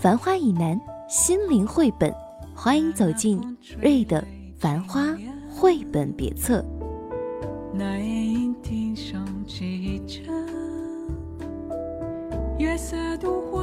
繁花以南，心灵绘本，欢迎走进瑞的《繁花》绘本别册。夜莺啼声几声，月色独花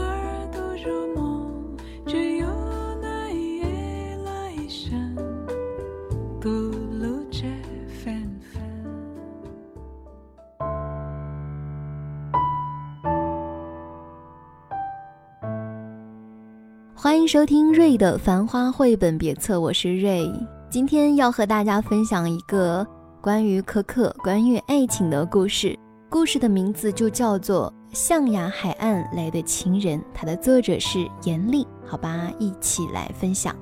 欢迎收听瑞的《繁花》绘本别册，我是瑞。今天要和大家分享一个关于可可、关于爱情的故事。故事的名字就叫做《象牙海岸来的情人》，它的作者是严厉。好吧，一起来分享。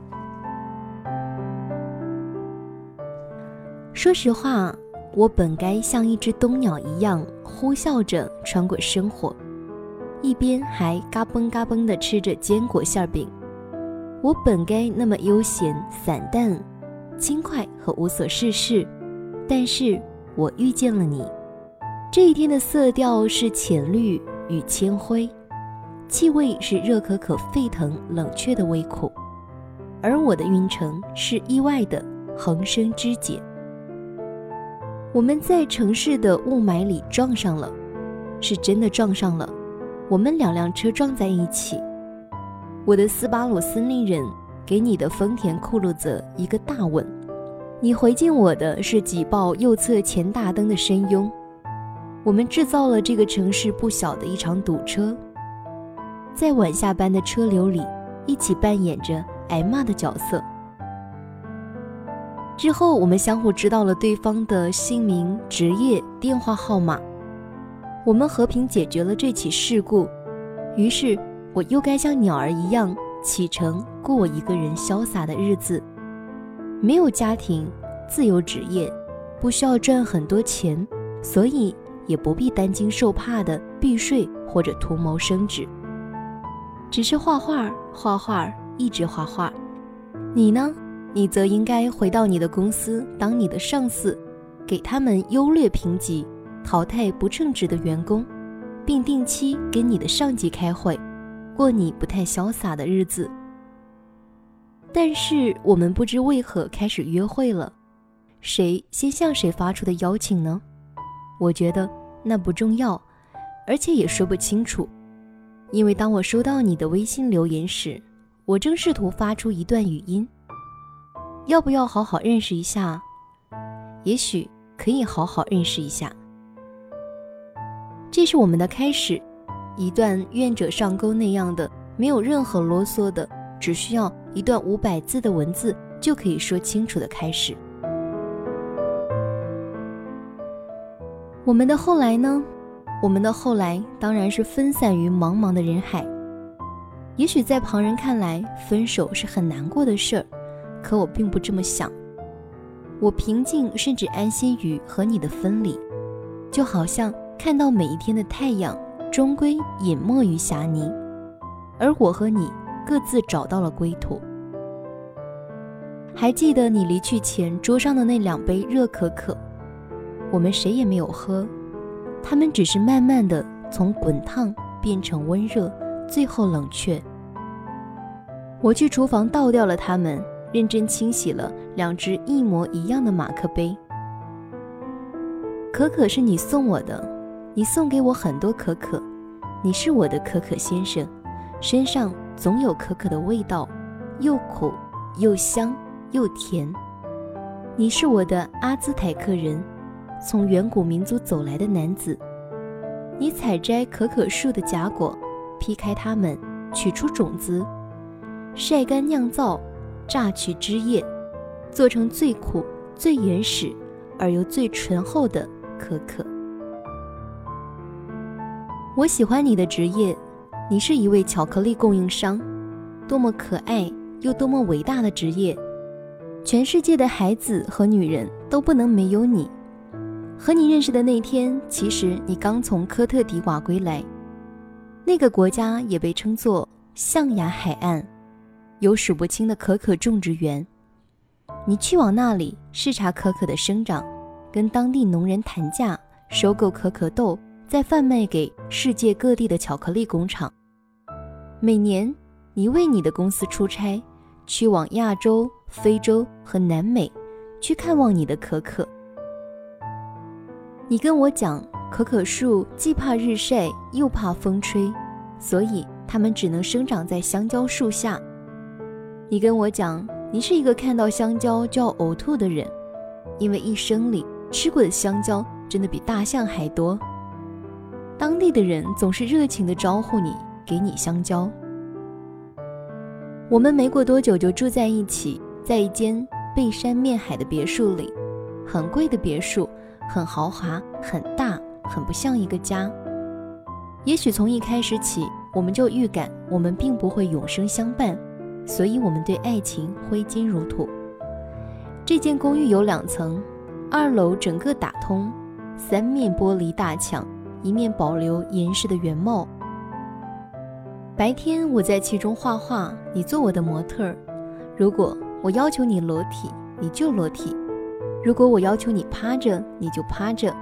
说实话，我本该像一只冬鸟一样呼啸着穿过生活。一边还嘎嘣嘎嘣地吃着坚果馅饼，我本该那么悠闲散淡、轻快和无所事事，但是我遇见了你。这一天的色调是浅绿与铅灰，气味是热可可沸腾冷却的微苦，而我的运程是意外的横生枝节。我们在城市的雾霾里撞上了，是真的撞上了。我们两辆车撞在一起，我的斯巴鲁森林人给你的丰田酷路泽一个大吻，你回敬我的是挤爆右侧前大灯的深拥。我们制造了这个城市不小的一场堵车，在晚下班的车流里，一起扮演着挨骂的角色。之后，我们相互知道了对方的姓名、职业、电话号码。我们和平解决了这起事故，于是我又该像鸟儿一样启程，过我一个人潇洒的日子。没有家庭，自由职业，不需要赚很多钱，所以也不必担惊受怕的避税或者图谋升职。只是画画，画画，一直画画。你呢？你则应该回到你的公司，当你的上司，给他们优劣评级。淘汰不称职的员工，并定期跟你的上级开会，过你不太潇洒的日子。但是我们不知为何开始约会了，谁先向谁发出的邀请呢？我觉得那不重要，而且也说不清楚，因为当我收到你的微信留言时，我正试图发出一段语音。要不要好好认识一下？也许可以好好认识一下。这是我们的开始，一段愿者上钩那样的，没有任何啰嗦的，只需要一段五百字的文字就可以说清楚的开始。我们的后来呢？我们的后来当然是分散于茫茫的人海。也许在旁人看来，分手是很难过的事儿，可我并不这么想。我平静甚至安心于和你的分离，就好像。看到每一天的太阳，终归隐没于霞泥，而我和你各自找到了归途。还记得你离去前桌上的那两杯热可可，我们谁也没有喝，它们只是慢慢的从滚烫变成温热，最后冷却。我去厨房倒掉了它们，认真清洗了两只一模一样的马克杯。可可是你送我的。你送给我很多可可，你是我的可可先生，身上总有可可的味道，又苦又香又甜。你是我的阿兹台克人，从远古民族走来的男子。你采摘可可树的荚果，劈开它们，取出种子，晒干酿造，榨取汁液，做成最苦、最原始而又最醇厚的可可。我喜欢你的职业，你是一位巧克力供应商。多么可爱又多么伟大的职业，全世界的孩子和女人都不能没有你。和你认识的那天，其实你刚从科特迪瓦归来，那个国家也被称作象牙海岸，有数不清的可可种植园。你去往那里视察可可的生长，跟当地农人谈价，收购可可豆，再贩卖给世界各地的巧克力工厂。每年，你为你的公司出差，去往亚洲、非洲和南美，去看望你的可可。你跟我讲，可可树既怕日晒又怕风吹，所以它们只能生长在香蕉树下。你跟我讲，你是一个看到香蕉就要呕吐的人，因为一生里吃过的香蕉真的比大象还多。当地的人总是热情地招呼你，给你香蕉。我们没过多久就住在一起，在一间背山面海的别墅里，很贵的别墅。很豪华，很大，很不像一个家。也许从一开始起，我们就预感我们并不会永生相伴，所以我们对爱情挥金如土。这间公寓有两层，二楼整个打通，三面玻璃大墙，一面保留严实的原貌。白天我在其中画画，你做我的模特。如果我要求你裸体，你就裸体。如果我要求你趴着，你就趴着。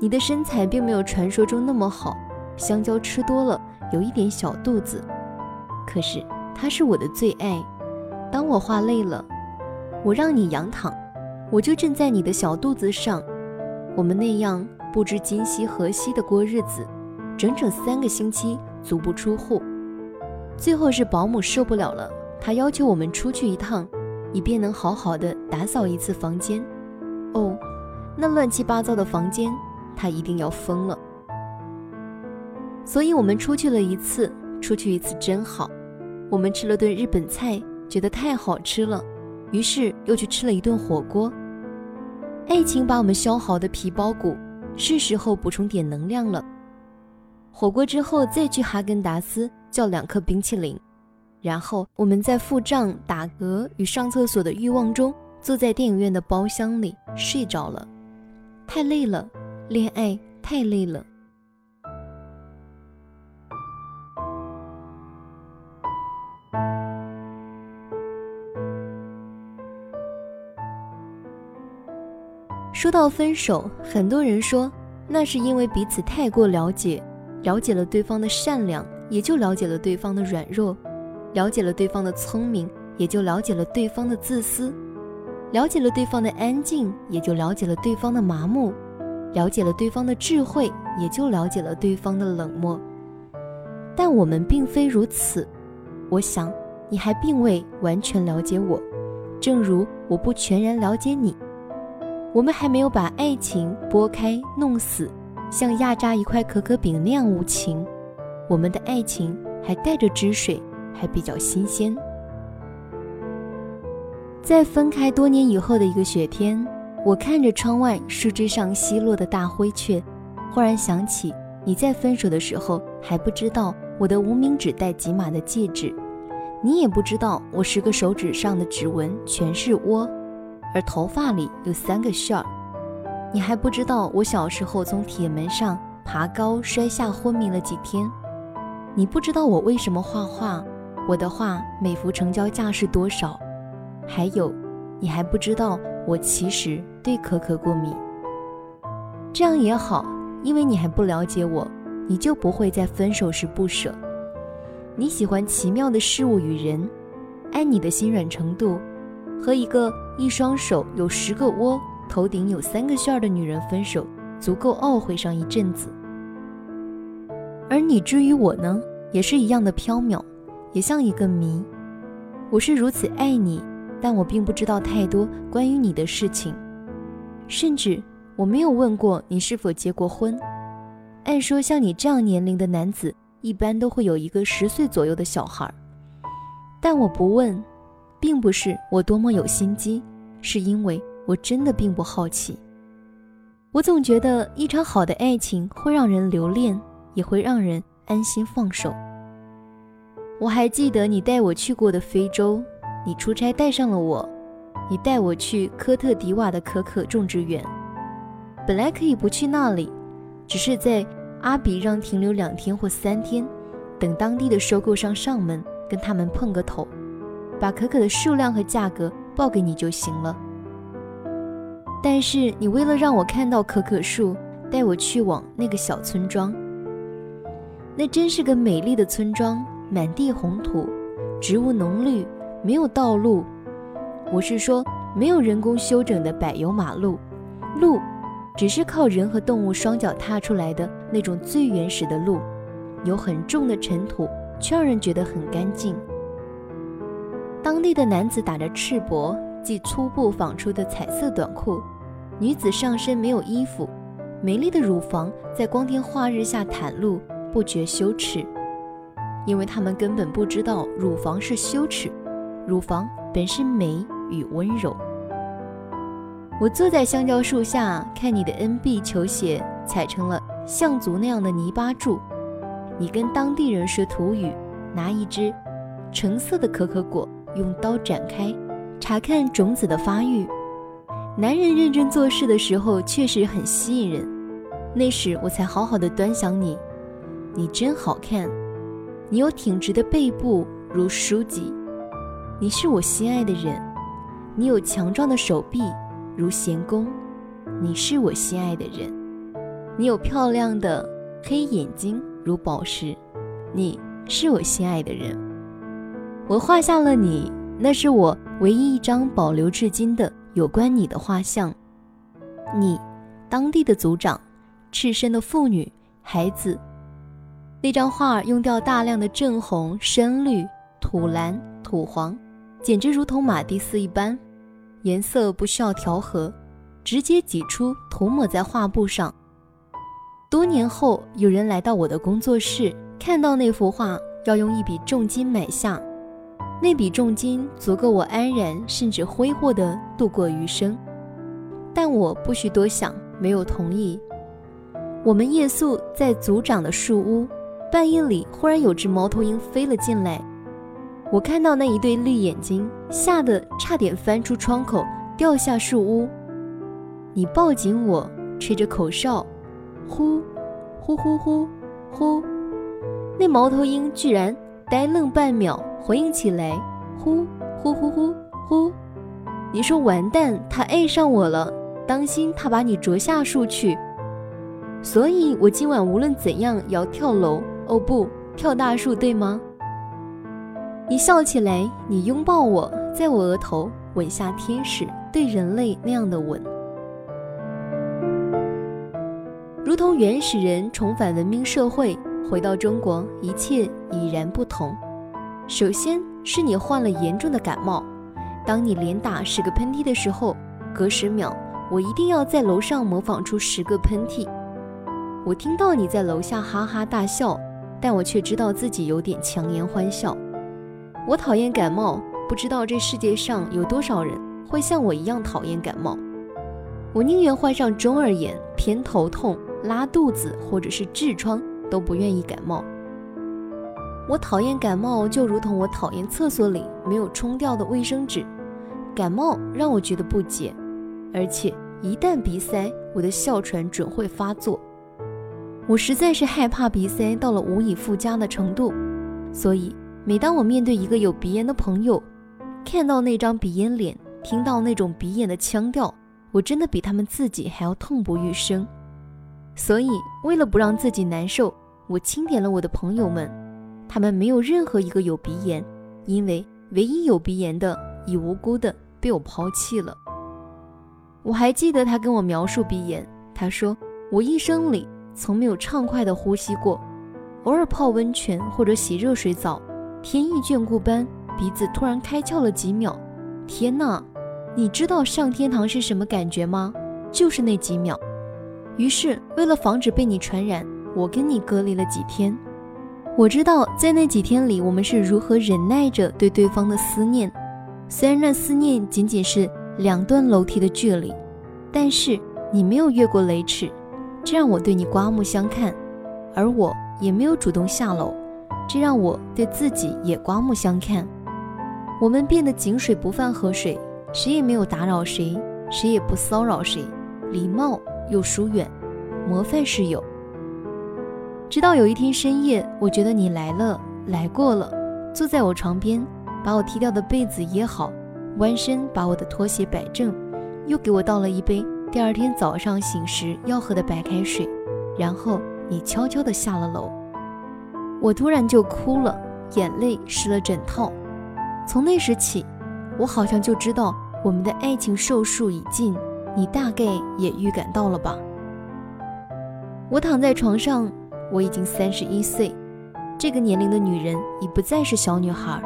你的身材并没有传说中那么好，香蕉吃多了有一点小肚子。可是它是我的最爱。当我画累了，我让你仰躺，我就站在你的小肚子上。我们那样不知今夕何夕的过日子，整整三个星期足不出户。最后是保姆受不了了，她要求我们出去一趟。以便能好好的打扫一次房间。哦，那乱七八糟的房间，他一定要疯了。所以我们出去了一次，出去一次真好。我们吃了顿日本菜，觉得太好吃了，于是又去吃了一顿火锅。爱情把我们削好的皮包骨，是时候补充点能量了。火锅之后再去哈根达斯叫两颗冰淇淋。然后我们在付账、打嗝与上厕所的欲望中，坐在电影院的包厢里睡着了。太累了，恋爱太累了。说到分手，很多人说那是因为彼此太过了解，了解了对方的善良，也就了解了对方的软弱。了解了对方的聪明，也就了解了对方的自私；了解了对方的安静，也就了解了对方的麻木；了解了对方的智慧，也就了解了对方的冷漠。但我们并非如此。我想，你还并未完全了解我，正如我不全然了解你。我们还没有把爱情剥开弄死，像压榨一块可可饼那样无情。我们的爱情还带着汁水。还比较新鲜。在分开多年以后的一个雪天，我看着窗外树枝上稀落的大灰雀，忽然想起你在分手的时候还不知道我的无名指戴几码的戒指，你也不知道我十个手指上的指纹全是窝，而头发里有三个旋儿，你还不知道我小时候从铁门上爬高摔下昏迷了几天，你不知道我为什么画画。我的画每幅成交价是多少？还有，你还不知道我其实对可可过敏。这样也好，因为你还不了解我，你就不会在分手时不舍。你喜欢奇妙的事物与人，按你的心软程度，和一个一双手有十个窝、头顶有三个旋儿的女人分手，足够懊悔上一阵子。而你至于我呢，也是一样的飘渺。也像一个谜。我是如此爱你，但我并不知道太多关于你的事情，甚至我没有问过你是否结过婚。按说，像你这样年龄的男子，一般都会有一个十岁左右的小孩儿。但我不问，并不是我多么有心机，是因为我真的并不好奇。我总觉得一场好的爱情会让人留恋，也会让人安心放手。我还记得你带我去过的非洲，你出差带上了我，你带我去科特迪瓦的可可种植园。本来可以不去那里，只是在阿比让停留两天或三天，等当地的收购商上门，跟他们碰个头，把可可的数量和价格报给你就行了。但是你为了让我看到可可树，带我去往那个小村庄。那真是个美丽的村庄。满地红土，植物浓绿，没有道路。我是说，没有人工修整的柏油马路，路只是靠人和动物双脚踏出来的那种最原始的路，有很重的尘土，却让人觉得很干净。当地的男子打着赤膊，系粗布纺出的彩色短裤，女子上身没有衣服，美丽的乳房在光天化日下袒露，不觉羞耻。因为他们根本不知道乳房是羞耻，乳房本是美与温柔。我坐在香蕉树下，看你的 NB 球鞋踩成了象足那样的泥巴柱。你跟当地人学土语，拿一只橙色的可可果，用刀展开，查看种子的发育。男人认真做事的时候，确实很吸引人。那时我才好好的端详你，你真好看。你有挺直的背部，如书籍；你是我心爱的人。你有强壮的手臂，如弦弓；你是我心爱的人。你有漂亮的黑眼睛，如宝石；你是我心爱的人。我画下了你，那是我唯一一张保留至今的有关你的画像。你，当地的族长，赤身的妇女，孩子。那张画用掉大量的正红、深绿、土蓝、土黄，简直如同马蒂斯一般，颜色不需要调和，直接挤出涂抹在画布上。多年后，有人来到我的工作室，看到那幅画，要用一笔重金买下，那笔重金足够我安然甚至挥霍地度过余生。但我不需多想，没有同意。我们夜宿在族长的树屋。半夜里，忽然有只猫头鹰飞了进来，我看到那一对绿眼睛，吓得差点翻出窗口掉下树屋。你抱紧我，吹着口哨，呼，呼呼呼呼。那猫头鹰居然呆愣半秒，回应起来，呼呼呼呼呼。你说完蛋，他爱上我了，当心他把你啄下树去。所以我今晚无论怎样也要跳楼。哦不，跳大树对吗？你笑起来，你拥抱我，在我额头吻下天使对人类那样的吻，如同原始人重返文明社会，回到中国，一切已然不同。首先是你患了严重的感冒，当你连打十个喷嚏的时候，隔十秒我一定要在楼上模仿出十个喷嚏。我听到你在楼下哈哈大笑。但我却知道自己有点强颜欢笑。我讨厌感冒，不知道这世界上有多少人会像我一样讨厌感冒。我宁愿患上中耳炎、偏头痛、拉肚子或者是痔疮，都不愿意感冒。我讨厌感冒，就如同我讨厌厕所里没有冲掉的卫生纸。感冒让我觉得不解，而且一旦鼻塞，我的哮喘准会发作。我实在是害怕鼻塞到了无以复加的程度，所以每当我面对一个有鼻炎的朋友，看到那张鼻炎脸，听到那种鼻炎的腔调，我真的比他们自己还要痛不欲生。所以为了不让自己难受，我清点了我的朋友们，他们没有任何一个有鼻炎，因为唯一有鼻炎的已无辜的被我抛弃了。我还记得他跟我描述鼻炎，他说我一生里。从没有畅快的呼吸过，偶尔泡温泉或者洗热水澡，天意眷顾般，鼻子突然开窍了几秒。天哪，你知道上天堂是什么感觉吗？就是那几秒。于是，为了防止被你传染，我跟你隔离了几天。我知道在那几天里，我们是如何忍耐着对对方的思念，虽然那思念仅仅是两段楼梯的距离，但是你没有越过雷池。这让我对你刮目相看，而我也没有主动下楼，这让我对自己也刮目相看。我们变得井水不犯河水，谁也没有打扰谁，谁也不骚扰谁，礼貌又疏远，模范室友。直到有一天深夜，我觉得你来了，来过了，坐在我床边，把我踢掉的被子掖好，弯身把我的拖鞋摆正，又给我倒了一杯第二天早上醒时要喝的白开水，然后你悄悄地下了楼。我突然就哭了，眼泪湿了枕套。从那时起，我好像就知道我们的爱情寿数已尽，你大概也预感到了吧？我躺在床上，我已经三十一岁，这个年龄的女人已不再是小女孩。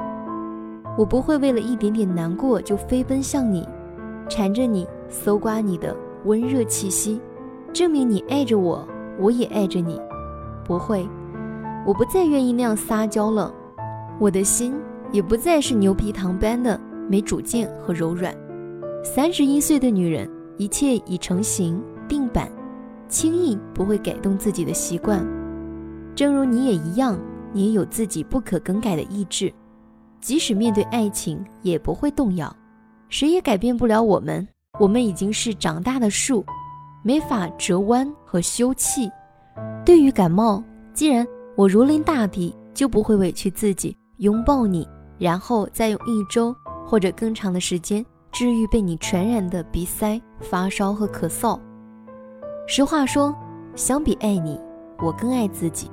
我不会为了一点点难过就飞奔向你，缠着你，搜刮你的温热气息，证明你爱着我，我也爱着你。不会，我不再愿意那样撒娇了，我的心。也不再是牛皮糖般的没主见和柔软。三十一岁的女人，一切已成型定板，轻易不会改动自己的习惯。正如你也一样，你也有自己不可更改的意志，即使面对爱情也不会动摇。谁也改变不了我们，我们已经是长大的树，没法折弯和休憩。对于感冒，既然我如临大敌，就不会委屈自己，拥抱你。然后再用一周或者更长的时间治愈被你传染的鼻塞、发烧和咳嗽。实话说，相比爱你，我更爱自己。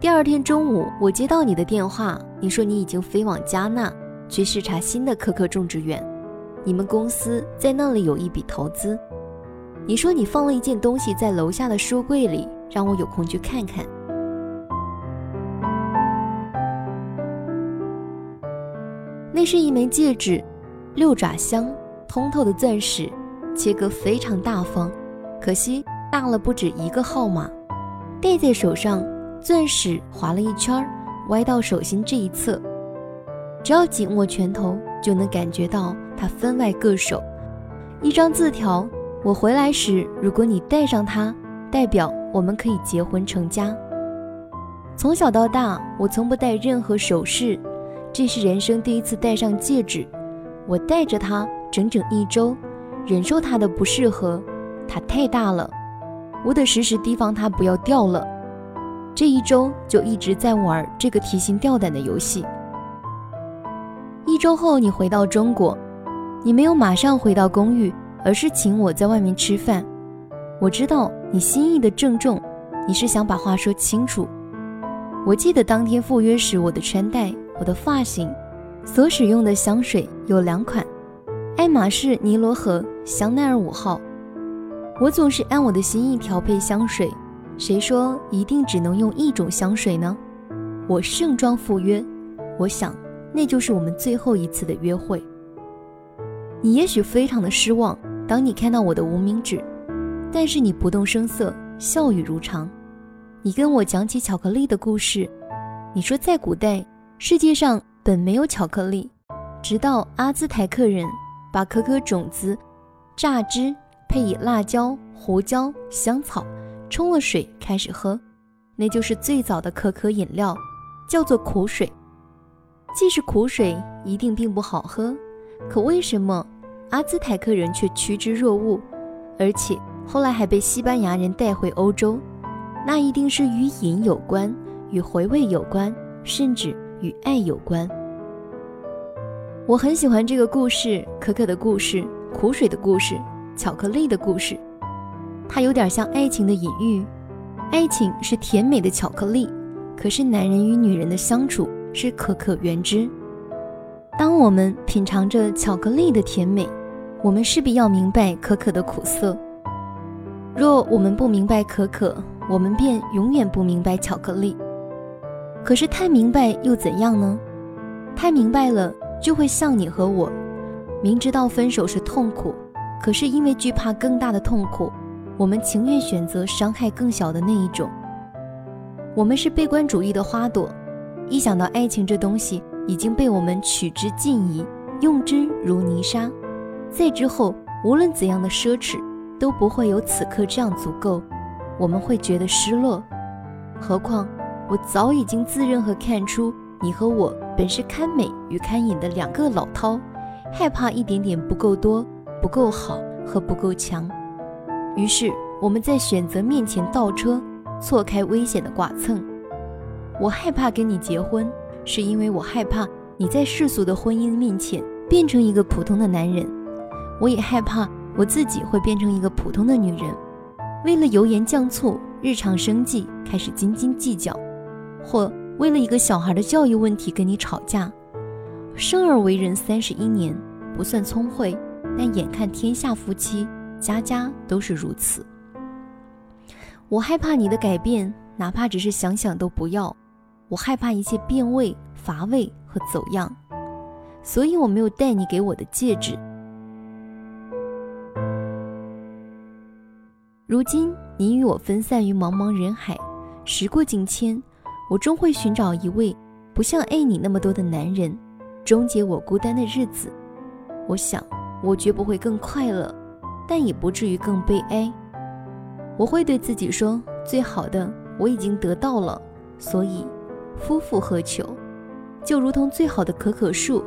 第二天中午，我接到你的电话，你说你已经飞往加纳去视察新的可可种植园，你们公司在那里有一笔投资。你说你放了一件东西在楼下的书柜里，让我有空去看看。那是一枚戒指，六爪镶，通透的钻石，切割非常大方，可惜大了不止一个号码。戴在手上，钻石划了一圈，歪到手心这一侧，只要紧握拳头，就能感觉到它分外硌手。一张字条：我回来时，如果你戴上它，代表我们可以结婚成家。从小到大，我从不戴任何首饰。这是人生第一次戴上戒指，我戴着它整整一周，忍受它的不适合，它太大了，我得时时提防它不要掉了。这一周就一直在玩这个提心吊胆的游戏。一周后你回到中国，你没有马上回到公寓，而是请我在外面吃饭。我知道你心意的郑重，你是想把话说清楚。我记得当天赴约时我的穿戴。我的发型，所使用的香水有两款，爱马仕尼罗河香奈儿五号。我总是按我的心意调配香水，谁说一定只能用一种香水呢？我盛装赴约，我想那就是我们最后一次的约会。你也许非常的失望，当你看到我的无名指，但是你不动声色，笑语如常。你跟我讲起巧克力的故事，你说在古代。世界上本没有巧克力，直到阿兹台克人把可可种子榨汁，配以辣椒、胡椒、香草，冲了水开始喝，那就是最早的可可饮料，叫做苦水。既是苦水，一定并不好喝，可为什么阿兹台克人却趋之若鹜，而且后来还被西班牙人带回欧洲？那一定是与饮有关，与回味有关，甚至。与爱有关，我很喜欢这个故事：可可的故事、苦水的故事、巧克力的故事。它有点像爱情的隐喻。爱情是甜美的巧克力，可是男人与女人的相处是可可原汁。当我们品尝着巧克力的甜美，我们势必要明白可可的苦涩。若我们不明白可可，我们便永远不明白巧克力。可是太明白又怎样呢？太明白了，就会像你和我，明知道分手是痛苦，可是因为惧怕更大的痛苦，我们情愿选择伤害更小的那一种。我们是悲观主义的花朵，一想到爱情这东西已经被我们取之尽矣，用之如泥沙，再之后无论怎样的奢侈都不会有此刻这样足够，我们会觉得失落。何况。我早已经自认和看出你和我本是堪美与堪隐的两个老饕，害怕一点点不够多、不够好和不够强。于是我们在选择面前倒车，错开危险的剐蹭。我害怕跟你结婚，是因为我害怕你在世俗的婚姻面前变成一个普通的男人。我也害怕我自己会变成一个普通的女人，为了油盐酱醋、日常生计开始斤斤计较，或为了一个小孩的教育问题跟你吵架。生而为人三十一年，不算聪慧，但眼看天下夫妻家家都是如此。我害怕你的改变，哪怕只是想想都不要。我害怕一切变味、乏味和走样，所以我没有带你给我的戒指。如今你与我分散于茫茫人海，时过境迁，我终会寻找一位不像爱你那么多的男人，终结我孤单的日子。我想，我绝不会更快乐，但也不至于更悲哀。我会对自己说，最好的我已经得到了，所以。夫复何求？就如同最好的可可树，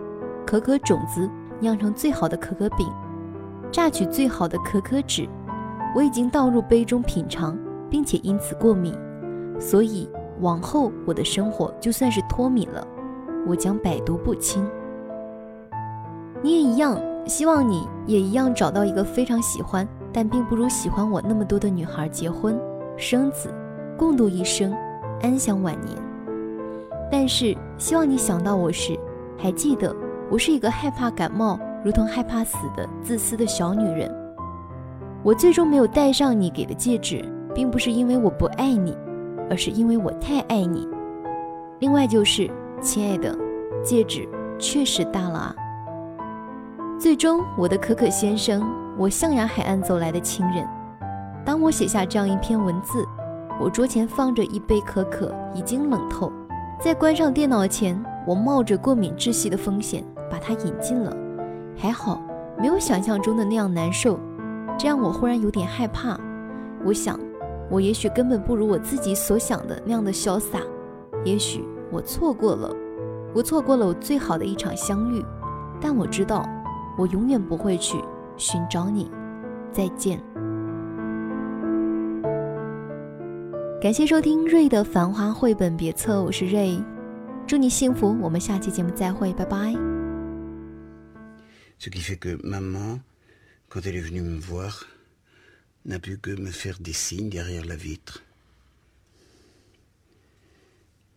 可可种子酿成最好的可可饼，榨取最好的可可脂。我已经倒入杯中品尝，并且因此过敏，所以往后我的生活就算是脱敏了，我将百毒不侵。你也一样，希望你也一样找到一个非常喜欢，但并不如喜欢我那么多的女孩结婚生子，共度一生，安享晚年。但是，希望你想到我时，还记得我是一个害怕感冒，如同害怕死的自私的小女人。我最终没有戴上你给的戒指，并不是因为我不爱你，而是因为我太爱你。另外就是，亲爱的，戒指确实大了啊。最终，我的可可先生，我象牙海岸走来的情人。当我写下这样一篇文字，我桌前放着一杯可可，已经冷透。在关上电脑前，我冒着过敏窒息的风险把它饮尽了，还好没有想象中的那样难受，这让我忽然有点害怕。我想，我也许根本不如我自己所想的那样的潇洒，也许我错过了，我错过了我最好的一场相遇，但我知道，我永远不会去寻找你。再见。感谢收听瑞的繁花绘本别册，我是瑞，祝你幸福，我们下期节目再会，拜拜。Ce qui fait que maman, quand elle est venue me voir, n'a pu que me faire des signes derrière la vitre.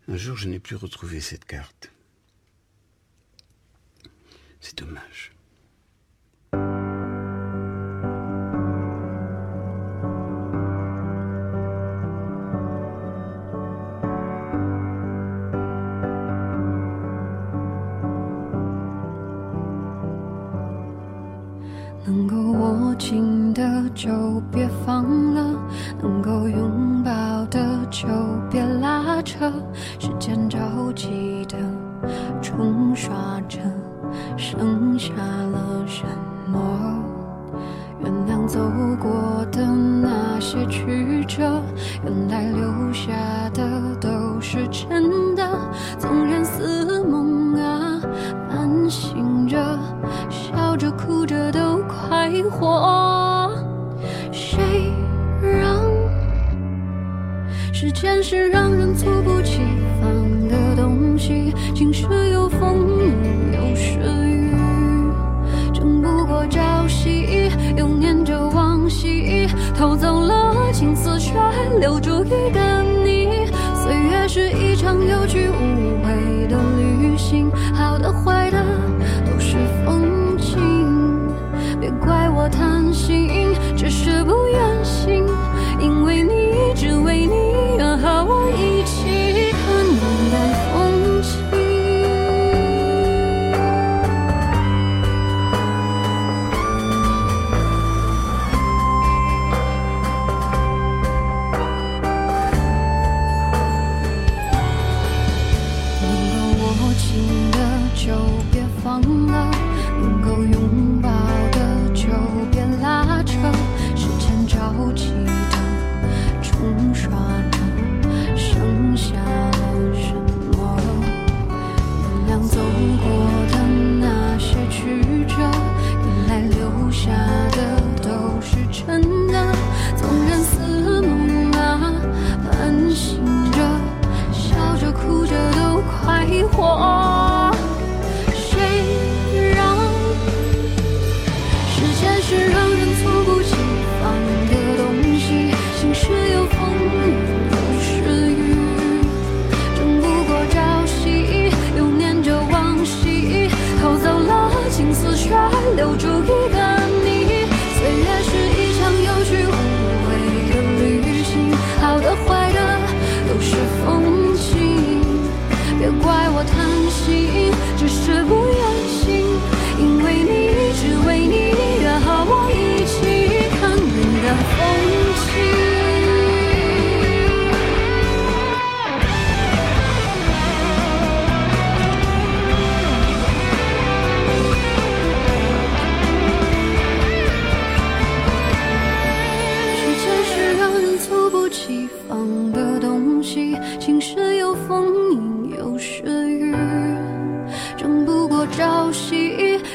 Un jour, je n'ai plus retrouvé cette carte. C'est dommage. 偷走了青丝却留住一个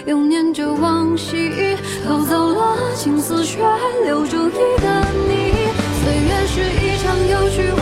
又念着往昔偷走了青丝却留住一个你。岁月是一场有去无